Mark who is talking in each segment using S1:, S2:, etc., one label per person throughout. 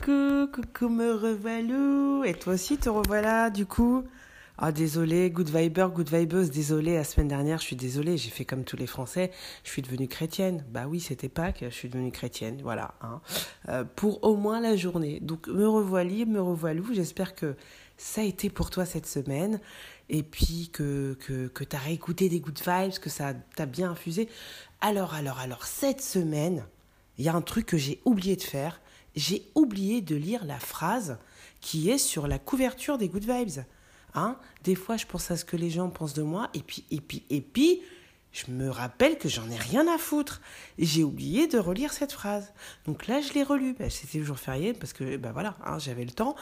S1: Coucou, coucou, me revoilà. Et toi aussi te revoilà, du coup. Ah, désolé, good viber, good vibeuse, désolé, la semaine dernière, je suis désolée, j'ai fait comme tous les Français, je suis devenue chrétienne. Bah oui, c'était Pâques, je suis devenue chrétienne, voilà, hein. Euh, pour au moins la journée. Donc, me revoilà, me revoilou, j'espère que ça a été pour toi cette semaine, et puis que, que, que tu as réécouté des good vibes, que ça t'a bien infusé. Alors, alors, alors, cette semaine, il y a un truc que j'ai oublié de faire. J'ai oublié de lire la phrase qui est sur la couverture des Good Vibes. Hein des fois, je pense à ce que les gens pensent de moi, et puis, et puis, et puis, je me rappelle que j'en ai rien à foutre. J'ai oublié de relire cette phrase. Donc là, je l'ai relue. Ben, C'était le jour férié, parce que, ben voilà, hein, j'avais le temps.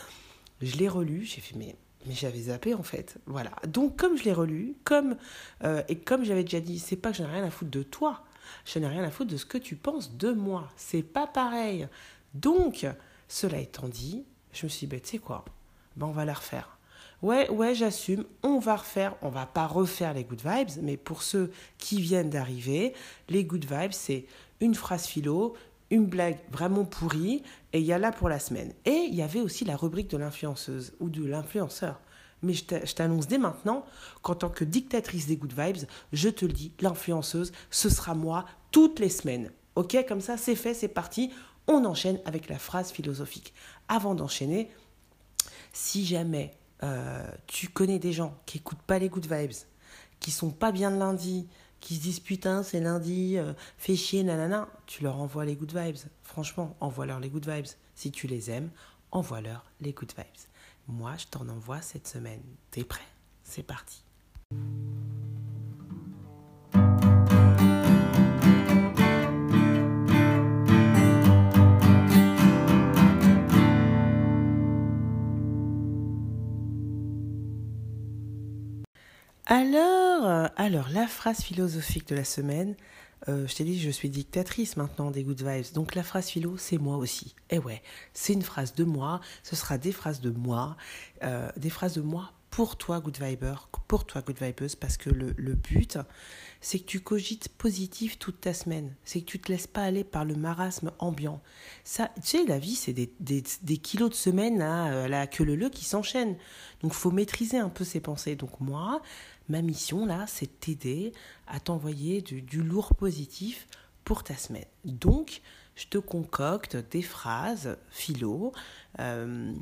S1: Je l'ai relu, j'ai fait, mais, mais j'avais zappé en fait. Voilà. Donc, comme je l'ai relu, comme, euh, et comme j'avais déjà dit, c'est pas que j'en ai rien à foutre de toi. Je n'ai rien à foutre de ce que tu penses de moi. C'est pas pareil. Donc, cela étant dit, je me suis dit, ben, tu sais quoi ben, On va la refaire. Ouais, ouais, j'assume, on va refaire, on va pas refaire les good vibes, mais pour ceux qui viennent d'arriver, les good vibes, c'est une phrase philo, une blague vraiment pourrie, et il y a là pour la semaine. Et il y avait aussi la rubrique de l'influenceuse ou de l'influenceur. Mais je t'annonce dès maintenant qu'en tant que dictatrice des good vibes, je te le dis, l'influenceuse, ce sera moi toutes les semaines. Ok, comme ça, c'est fait, c'est parti. On enchaîne avec la phrase philosophique. Avant d'enchaîner, si jamais euh, tu connais des gens qui écoutent pas les good vibes, qui sont pas bien de lundi, qui se disent putain c'est lundi, euh, fais chier, nanana, tu leur envoies les good vibes. Franchement, envoie-leur les good vibes. Si tu les aimes, envoie-leur les good vibes. Moi, je t'en envoie cette semaine. T'es prêt? C'est parti. Alors, euh, alors, la phrase philosophique de la semaine, euh, je t'ai dit, je suis dictatrice maintenant des good vibes. Donc la phrase philo, c'est moi aussi. Et ouais, c'est une phrase de moi. Ce sera des phrases de moi, euh, des phrases de moi pour toi, good viber, pour toi, good vibeuse, parce que le, le but, c'est que tu cogites positif toute ta semaine. C'est que tu te laisses pas aller par le marasme ambiant. Ça, tu sais, la vie, c'est des, kilos de semaine à euh, la queue leu qui s'enchaînent. Donc, faut maîtriser un peu ses pensées. Donc, moi, ma mission, là, c'est de t'aider à t'envoyer du, du lourd positif pour ta semaine. Donc, je te concocte des phrases philo euh,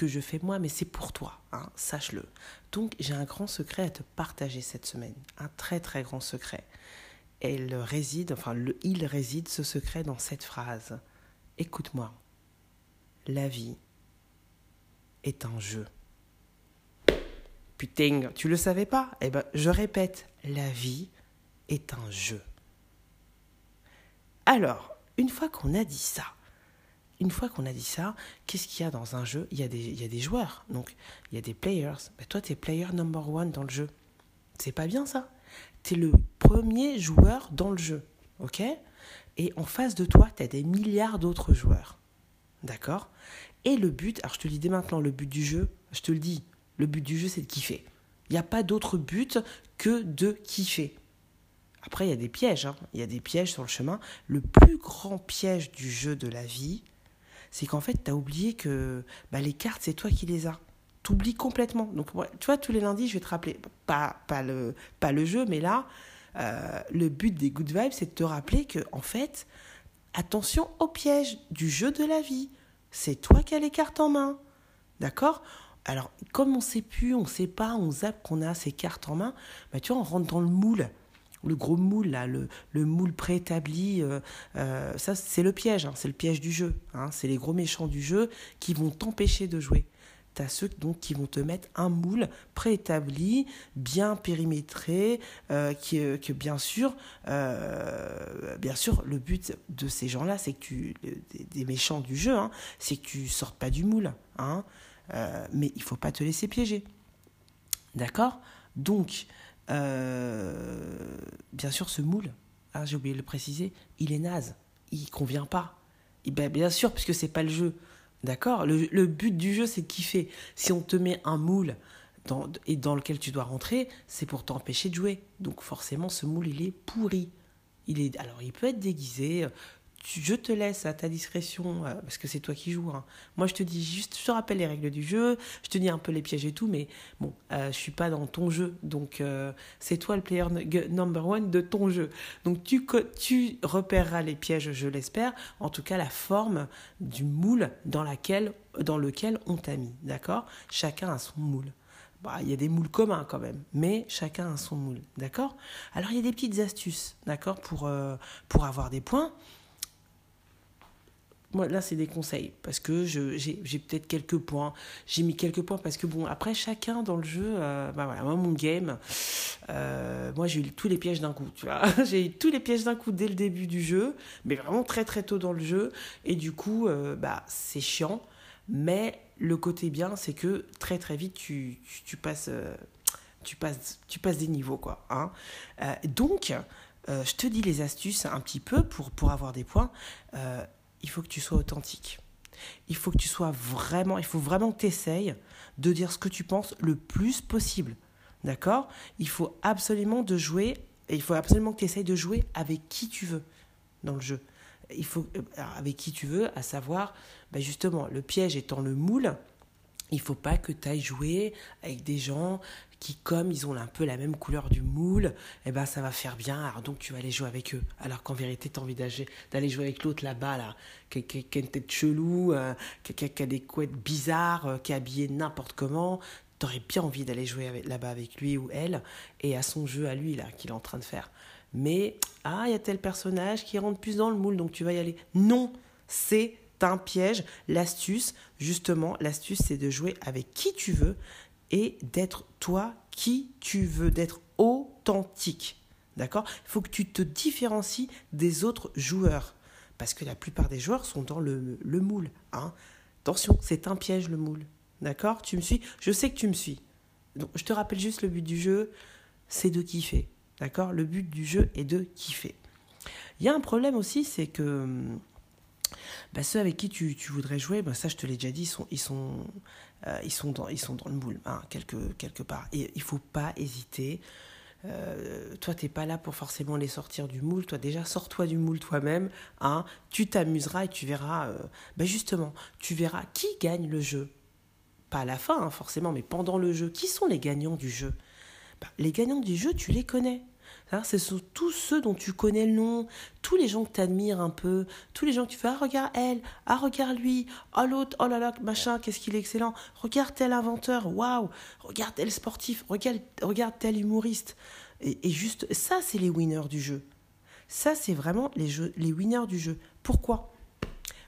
S1: que je fais moi, mais c'est pour toi, hein, sache-le. Donc, j'ai un grand secret à te partager cette semaine, un très très grand secret. Elle réside, enfin, le, il réside ce secret dans cette phrase. Écoute-moi, la vie est un jeu. Putain, tu le savais pas? Eh ben, je répète, la vie est un jeu. Alors, une fois qu'on a dit ça, une fois qu'on a dit ça, qu'est-ce qu'il y a dans un jeu? Il y, a des, joueurs, donc il y a des players. Ben, toi, tu es player number one dans le jeu. C'est pas bien ça? Tu es le premier joueur dans le jeu, ok? Et en face de toi, tu as des milliards d'autres joueurs. D'accord? Et le but, alors je te le dis dès maintenant, le but du jeu, je te le dis, le but du jeu, c'est de kiffer. Il n'y a pas d'autre but que de kiffer. Après, il y a des pièges. Hein. Il y a des pièges sur le chemin. Le plus grand piège du jeu de la vie, c'est qu'en fait, tu as oublié que bah, les cartes, c'est toi qui les as. Tu oublies complètement. Donc, tu vois, tous les lundis, je vais te rappeler, pas, pas, le, pas le jeu, mais là, euh, le but des good vibes, c'est de te rappeler que, en fait, attention au piège du jeu de la vie. C'est toi qui as les cartes en main. D'accord? Alors, comme on sait plus, on sait pas, on zappe qu'on a ces cartes en main, bah, tu vois, on rentre dans le moule le gros moule, là, le, le moule préétabli, euh, euh, ça c'est le piège, hein, c'est le piège du jeu. Hein, c'est les gros méchants du jeu qui vont t'empêcher de jouer. tu as ceux donc, qui vont te mettre un moule préétabli, bien périmétré, euh, qui, que bien sûr, bien sûr, le but de ces gens-là, c'est que tu, des, méchants du jeu, hein, c'est que tu sortes pas du moule. Hein, mais il faut pas te laisser piéger. D'accord? Donc, bien sûr, ce moule, hein, j'ai oublié de le préciser, il est naze, il convient pas. Et ben, bien sûr, puisque c'est pas le jeu. D'accord? Le, but du jeu, c'est de kiffer. Si on te met un moule dans, et dans lequel tu dois rentrer, c'est pour t'empêcher de jouer. Donc forcément, ce moule, il est pourri. Il est, alors, il peut être déguisé je te laisse à ta discrétion, euh, parce que c'est toi qui joues. Hein. Moi, je te dis juste, je te rappelle les règles du jeu, je te dis un peu les pièges et tout, mais bon, euh, je suis pas dans ton jeu, donc euh, c'est toi le player number one de ton jeu. Donc tu, tu repéreras les pièges, je l'espère, en tout cas la forme du moule dans, laquelle, dans lequel on t'a mis, d'accord? Chacun a son moule. Bah, il y a des moules communs quand même, mais chacun a son moule, d'accord? Alors il y a des petites astuces, d'accord, pour, pour avoir des points moi là c'est des conseils parce que j'ai peut-être quelques points. J'ai mis quelques points parce que bon après chacun dans le jeu euh, bah voilà moi mon game euh, moi j'ai eu tous les pièges d'un coup tu vois. J'ai eu tous les pièges d'un coup dès le début du jeu mais vraiment très très tôt dans le jeu. Et du coup euh, bah c'est chiant. Mais le côté bien c'est que très très vite tu, tu, passes tu passes tu passes des niveaux quoi hein. Donc je te dis les astuces un petit peu pour, pour avoir des points il faut que tu sois authentique. Il faut que tu sois vraiment, il faut vraiment que tu essayes de dire ce que tu penses le plus possible. D'accord? Il faut absolument de jouer, et il faut absolument que tu essayes de jouer avec qui tu veux dans le jeu. Il faut, euh, avec qui tu veux, à savoir, ben justement, le piège étant le moule, il faut pas que tu ailles jouer avec des gens qui, comme ils ont un peu la même couleur du moule, eh ben ça va faire bien. Alors donc tu vas aller jouer avec eux. Alors qu'en vérité, tu as envie d'aller jouer avec l'autre là-bas, là, qui, a une tête chelou, euh, qui, a des couettes bizarres, euh, qui est habillé n'importe comment. Tu aurais bien envie d'aller jouer là-bas avec lui ou elle et à son jeu à lui là qu'il est en train de faire. Mais ah, il y a tel personnage qui rentre plus dans le moule, donc tu vas y aller. Non, c'est un piège. L'astuce, justement, l'astuce, c'est de jouer avec qui tu veux et d'être toi qui tu veux, d'être authentique. D'accord? Il faut que tu te différencies des autres joueurs. Parce que la plupart des joueurs sont dans le, le moule. Hein Attention, c'est un piège le moule. D'accord? Tu me suis? Je sais que tu me suis. Donc, je te rappelle juste le but du jeu, c'est de kiffer. D'accord? Le but du jeu est de kiffer. Il y a un problème aussi, c'est que bah, ceux avec qui tu, voudrais jouer, bah, ça je te l'ai déjà dit, ils sont, ils sont, euh, ils, sont dans, ils sont dans le moule, hein, quelque, quelque part. Et il faut pas hésiter. Euh, toi, t'es pas là pour forcément les sortir du moule. Toi, déjà, sors-toi du moule toi-même. Hein, tu t'amuseras et tu verras. Euh, bah, justement, tu verras qui gagne le jeu. Pas à la fin, hein, forcément, mais pendant le jeu. Qui sont les gagnants du jeu? Bah, Les gagnants du jeu, tu les connais. Ce sont tous ceux dont tu connais le nom, tous les gens que tu admires un peu, tous les gens que tu fais Ah, regarde elle, ah, regarde lui, oh l'autre, oh là là, machin, qu'est-ce qu'il est excellent, regarde tel inventeur, waouh, regarde tel sportif, regarde, regarde tel humoriste. Et, juste, ça, c'est les winners du jeu. Ça, c'est vraiment les, jeux, les winners du jeu. Pourquoi?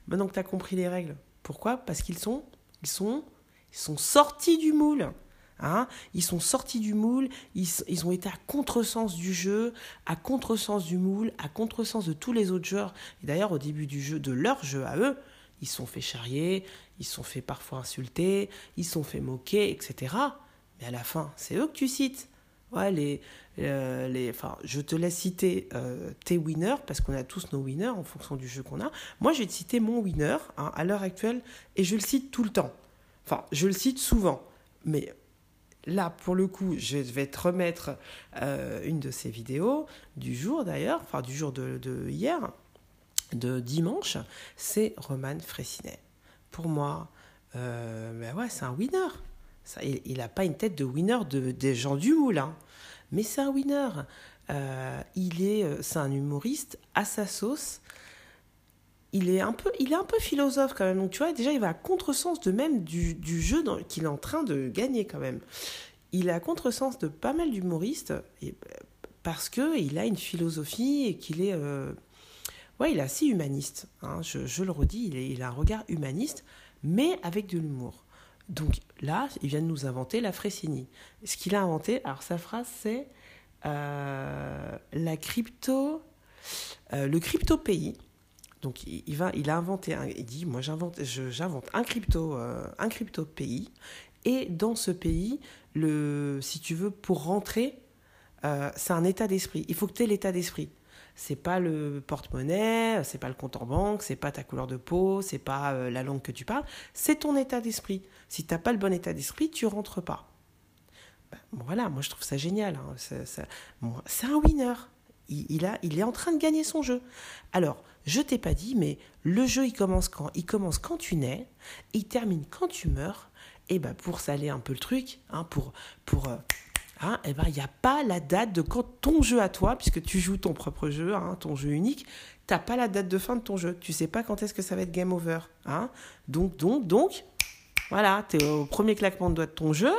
S1: Maintenant que tu as compris les règles. Pourquoi? Parce qu'ils sont, ils sont, ils sont sortis du moule. Hein. ils sont sortis du moule, ils, ont été à contresens du jeu, à contresens du moule, à contresens de tous les autres joueurs. Et d'ailleurs, au début du jeu, de leur jeu à eux, ils sont fait charrier, ils sont fait parfois insulter, ils sont fait moquer, etc. Mais à la fin, c'est eux que tu cites. Ouais, les, euh, les, enfin, je te laisse citer euh, tes winners parce qu'on a tous nos winners en fonction du jeu qu'on a. Moi, je vais te citer mon winner hein, à l'heure actuelle et je le cite tout le temps. Enfin, je le cite souvent, mais là, pour le coup, je vais te remettre euh, une de ces vidéos du jour d'ailleurs, enfin du jour de, hier, de dimanche, c'est Roman Fressinet. Pour moi, euh, ben c'est un winner. Il n'a pas une tête de winner de, des gens du moule, hein. mais c'est un winner. Euh, il est, c'est un humoriste à sa sauce il est un peu, il est un peu philosophe quand même. Donc tu vois, déjà il va à contresens de même du, du jeu qu'il est en train de gagner quand même. Il est à contresens de pas mal d'humoristes parce que il a une philosophie et qu'il est, euh, ouais, il est assez humaniste. Hein. Je, je, le redis, il, a un regard humaniste, mais avec de l'humour. Donc là, il vient de nous inventer la Fressini. Ce qu'il a inventé, alors sa phrase c'est euh, la crypto, euh, le crypto pays. Donc il, a inventé, il dit moi j'invente, j'invente un crypto, euh, un crypto pays. Et dans ce pays, le, si tu veux, pour rentrer, c'est un état d'esprit. Il faut que tu aies l'état d'esprit c'est pas le porte-monnaie, c'est pas le compte en banque, c'est pas ta couleur de peau, c'est pas euh, la langue que tu parles, c'est ton état d'esprit. Si tu n'as pas le bon état d'esprit, tu rentres pas. Ben, voilà, moi je trouve ça génial. Hein. C'est un winner. Il, il est en train de gagner son jeu. Alors, je t'ai pas dit, mais le jeu il commence quand Il commence quand tu nais, il termine quand tu meurs. Et ben pour saler un peu le truc, hein, pour, pour euh, Hein, eh ben, il n'y a pas la date de quand ton jeu à toi, puisque tu joues ton propre jeu, hein, ton jeu unique, tu n'as pas la date de fin de ton jeu. Tu sais pas quand est-ce que ça va être game over. Hein. Donc, donc, donc, voilà, tu es au premier claquement de doigts de ton jeu.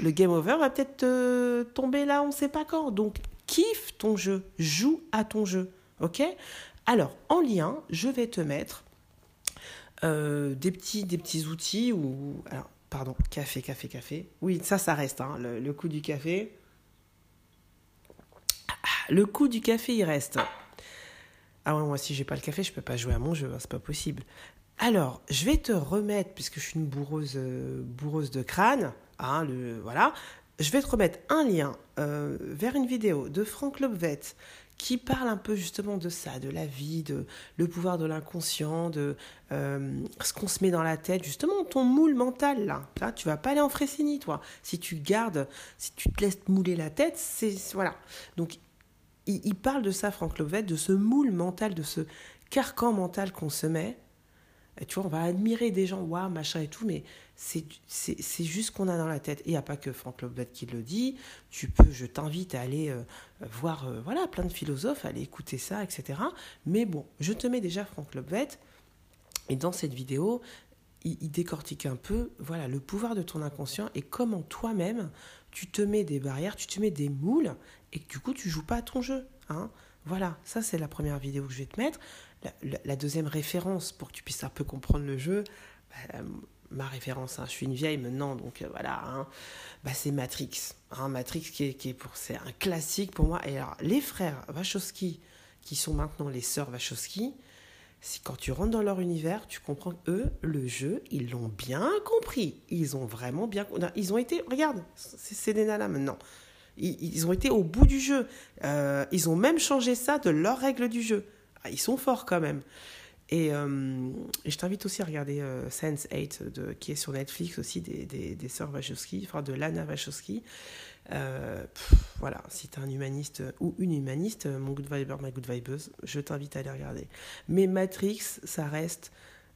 S1: Le game over va peut-être tomber là, on ne sait pas quand. Donc, kiffe ton jeu, joue à ton jeu. OK? Alors, en lien, je vais te mettre euh, des, petits, outils ou. Alors, Pardon, café, café, café. Oui, ça, ça reste, hein, le, coup du café. Ah, le coup du café, il reste. Ah ouais, moi, si j'ai pas le café, je peux pas jouer à mon jeu, hein, c'est pas possible. Alors, je vais te remettre, puisque je suis une bourreuse, euh, de crâne, hein, le, voilà, je vais te remettre un lien euh, vers une vidéo de Franck Lobvet qui parle un peu justement de ça, de la vie, de le pouvoir de l'inconscient, de euh, ce qu'on se met dans la tête, justement ton moule mental là. Tu tu vas pas aller en Fressini, toi. Si tu gardes, si tu te laisses mouler la tête, c'est voilà. Donc il, parle de ça, Franck Lovett, de ce moule mental, de ce carcan mental qu'on se met. Tu vois, on va admirer des gens, waouh, machin et tout, mais c'est juste ce qu'on a dans la tête. Et il n'y a pas que Franck Lobet qui le dit. Tu peux, je t'invite à aller euh, voir euh, voilà, plein de philosophes, à aller écouter ça, etc. Mais bon, je te mets déjà Franck Lobet. Et dans cette vidéo, il, décortique un peu voilà, le pouvoir de ton inconscient et comment toi-même, tu te mets des barrières, tu te mets des moules et que du coup, tu joues pas à ton jeu. Hein voilà, ça c'est la première vidéo que je vais te mettre. La, deuxième référence pour que tu puisses un peu comprendre le jeu, bah, ma référence, hein, je suis une vieille maintenant, donc euh, voilà, hein, bah, c'est Matrix. Hein, Matrix qui est, qui est pour, c'est un classique pour moi. Et alors, les frères Wachowski, qui sont maintenant les sœurs Wachowski, si quand tu rentres dans leur univers, tu comprends eux, le jeu, ils l'ont bien compris. Ils ont vraiment bien Ils ont été, regarde, c'est nanas maintenant. Ils, ont été au bout du jeu. Euh, ils ont même changé ça de leurs règles du jeu. Ah, ils sont forts quand même. Euh, et, je t'invite aussi à regarder euh, Sense8, de, qui est sur Netflix aussi, des, des, des sœurs Wachowski, enfin de Lana Wachowski. Euh, voilà, si tu es un humaniste ou une humaniste, mon good viber, ma good vibeuse, je t'invite à aller regarder. Mais Matrix, ça reste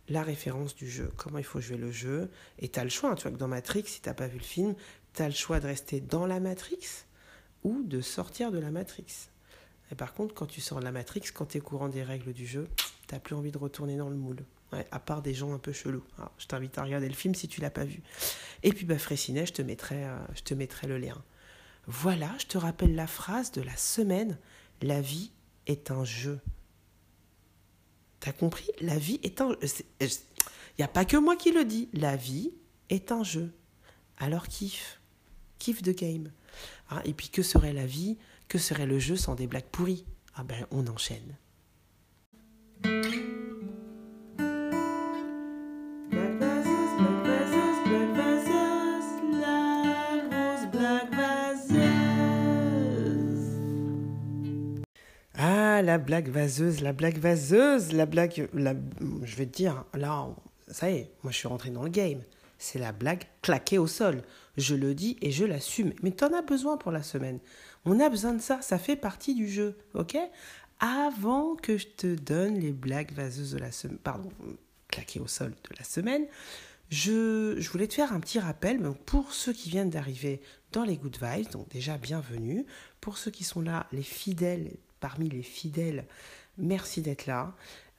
S1: la référence du jeu, comment il faut jouer le jeu. Et tu as le choix, hein, tu vois que dans Matrix, si tu pas vu le film, tu as le choix de rester dans la Matrix ou de sortir de la Matrix. Et par contre, quand tu sors de la Matrix, quand tu es courant des règles du jeu, t'as plus envie de retourner dans le moule. à part des gens un peu chelous. je t'invite à regarder le film si tu l'as pas vu. Et puis, bah, je te mettrai, euh, je te mettrai le lien. Voilà, je te rappelle la phrase de la semaine. La vie est un jeu. T'as compris? La vie est un... Il n'y a pas que moi qui le dis. La vie est un jeu. Alors kiffe. Kiffe de game. Ah, et puis que serait la vie? Que serait le jeu sans des blagues pourries? Ah ben on enchaîne. Ah, la blague vaseuse, la blague vaseuse, la blague, la, je vais te dire, là, ça y est, moi je suis rentré dans le game. C'est la blague claquée au sol. Je le dis et je l'assume. Mais tu en as besoin pour la semaine. On a besoin de ça, ça fait partie du jeu, ok? Avant que je te donne les blagues vaseuses de la semaine, pardon, claquées au sol de la semaine, je, voulais te faire un petit rappel pour ceux qui viennent d'arriver dans les Good Vibes, donc déjà bienvenue. Pour ceux qui sont là, les fidèles, parmi les fidèles, merci d'être là.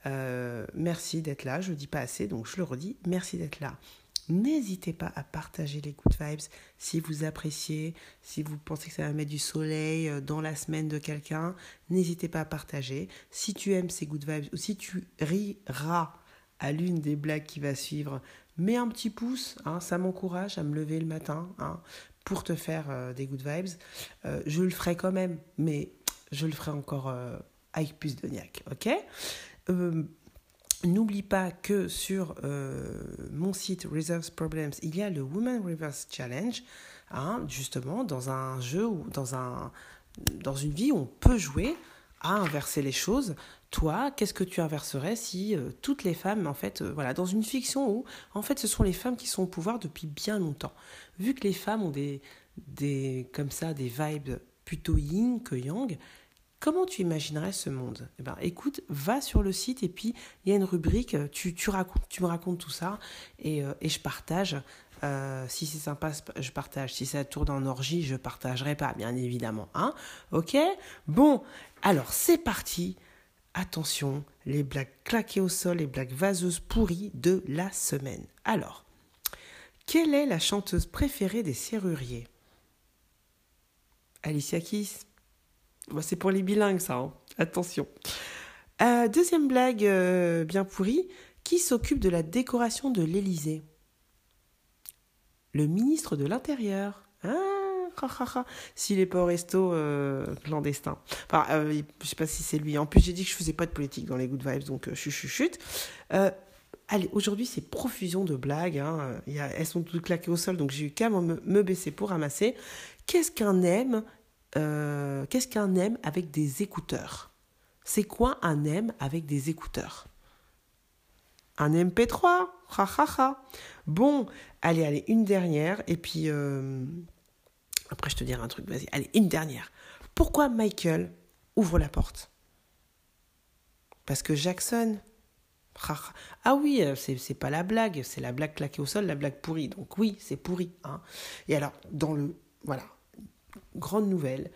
S1: Euh, merci d'être là, je ne dis pas assez, donc je le redis, merci d'être là. N'hésitez pas à partager les good vibes si vous appréciez, si vous pensez que ça va mettre du soleil euh, dans la semaine de quelqu'un. N'hésitez pas à partager. Si tu aimes ces good vibes ou si tu riras à l'une des blagues qui va suivre, mets un petit pouce, hein, ça m'encourage à me lever le matin hein, pour te faire euh, des good vibes. Euh, je le ferai quand même, mais je le ferai encore avec plus de niaque, ok? N'oublie pas que sur mon site Reserves Problems, il y a le Women Reverse Challenge, hein, justement dans un jeu ou dans, un, dans une vie où on peut jouer à inverser les choses. Toi, qu'est-ce que tu inverserais si euh, toutes les femmes, en fait, euh, voilà, dans une fiction où, en fait, ce sont les femmes qui sont au pouvoir depuis bien longtemps. Vu que les femmes ont des, des comme ça, des vibes plutôt yin que yang, comment tu imaginerais ce monde? Eh ben, écoute, va sur le site et puis il y a une rubrique, tu, tu, racontes, tu me racontes tout ça et, euh, je partage. si c'est sympa, je partage. Si ça tourne en orgie, je partagerai pas, bien évidemment. Hein ok? Bon, alors c'est parti. Attention, les blagues claquées au sol, les blagues vaseuses pourries de la semaine. Alors, quelle est la chanteuse préférée des serruriers? Alicia Keys? C'est pour les bilingues, ça. Hein. Attention. Euh, deuxième blague euh, bien pourrie. Qui s'occupe de la décoration de l'Élysée? Le ministre de l'Intérieur. Ah s'il est pas au resto euh, clandestin. Enfin, euh, je sais pas si c'est lui. En plus, j'ai dit que je faisais pas de politique dans les good vibes, donc chut, chut, chut. allez, aujourd'hui, c'est profusion de blagues. Hein. Elles sont toutes claquées au sol, donc j'ai eu qu'à me, me, baisser pour ramasser. Qu'est-ce qu'un M Qu'est-ce qu'un M avec des écouteurs? C'est quoi un M avec des écouteurs? Un MP3, ha Bon, allez, allez, une dernière, et puis après, je te dirai un truc, vas-y. Allez, une dernière. Pourquoi Michael ouvre la porte? Parce que Jackson. Ah oui, euh, c'est pas la blague, c'est la blague claquée au sol, la blague pourrie. Donc oui, c'est pourri. Hein. Et alors, dans le. Voilà. Grande nouvelle.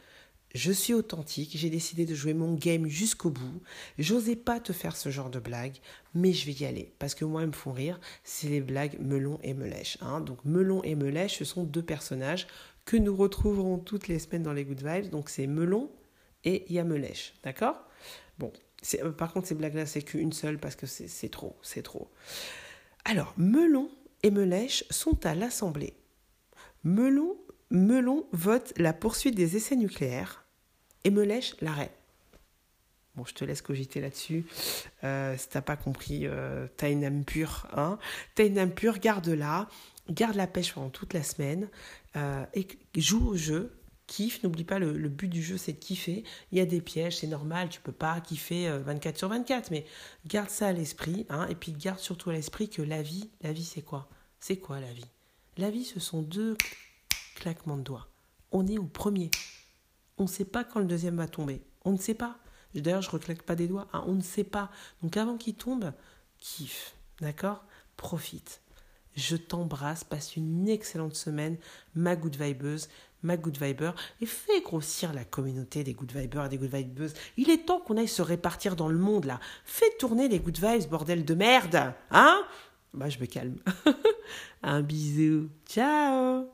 S1: Je suis authentique, j'ai décidé de jouer mon game jusqu'au bout. J'osais pas te faire ce genre de blague, mais je vais y aller. Parce que moi, ils me font rire, c'est les blagues Melon et Melèche. Hein. Donc Melon et Melèche, ce sont deux personnages que nous retrouverons toutes les semaines dans les Good Vibes. Donc c'est Melon et Yamelèche, d'accord? Bon, euh, par contre ces blagues-là, c'est qu'une seule parce que c'est trop, c'est trop. Alors, Melon et Melèche sont à l'Assemblée. Melon, Melon vote la poursuite des essais nucléaires et Melèche l'arrêt. Bon, je te laisse cogiter là-dessus. Euh, si t'as pas compris, euh, t'as une âme pure. Hein t'as une âme pure, garde-la garde la pêche pendant toute la semaine euh, et joue au jeu, kiffe. N'oublie pas, le, but du jeu, c'est de kiffer. Il y a des pièges, c'est normal, tu peux pas kiffer 24 euh, sur 24, mais garde ça à l'esprit. Hein, et puis garde surtout à l'esprit que la vie, la vie, c'est quoi? C'est quoi la vie? La vie, ce sont deux claquements de doigts. On est au premier. On ne sait pas quand le deuxième va tomber. On ne sait pas. D'ailleurs, je reclaque pas des doigts. Hein, on ne sait pas. Donc avant qu'il tombe, kiffe. D'accord? Profite. Je t'embrasse, passe une excellente semaine, ma good vibeuse, ma good viber, et fais grossir la communauté des good vibers et des good vibeuses. Il est temps qu'on aille se répartir dans le monde là. Fais tourner les good vibes, bordel de merde, hein? Bah je me calme. Un bisou, ciao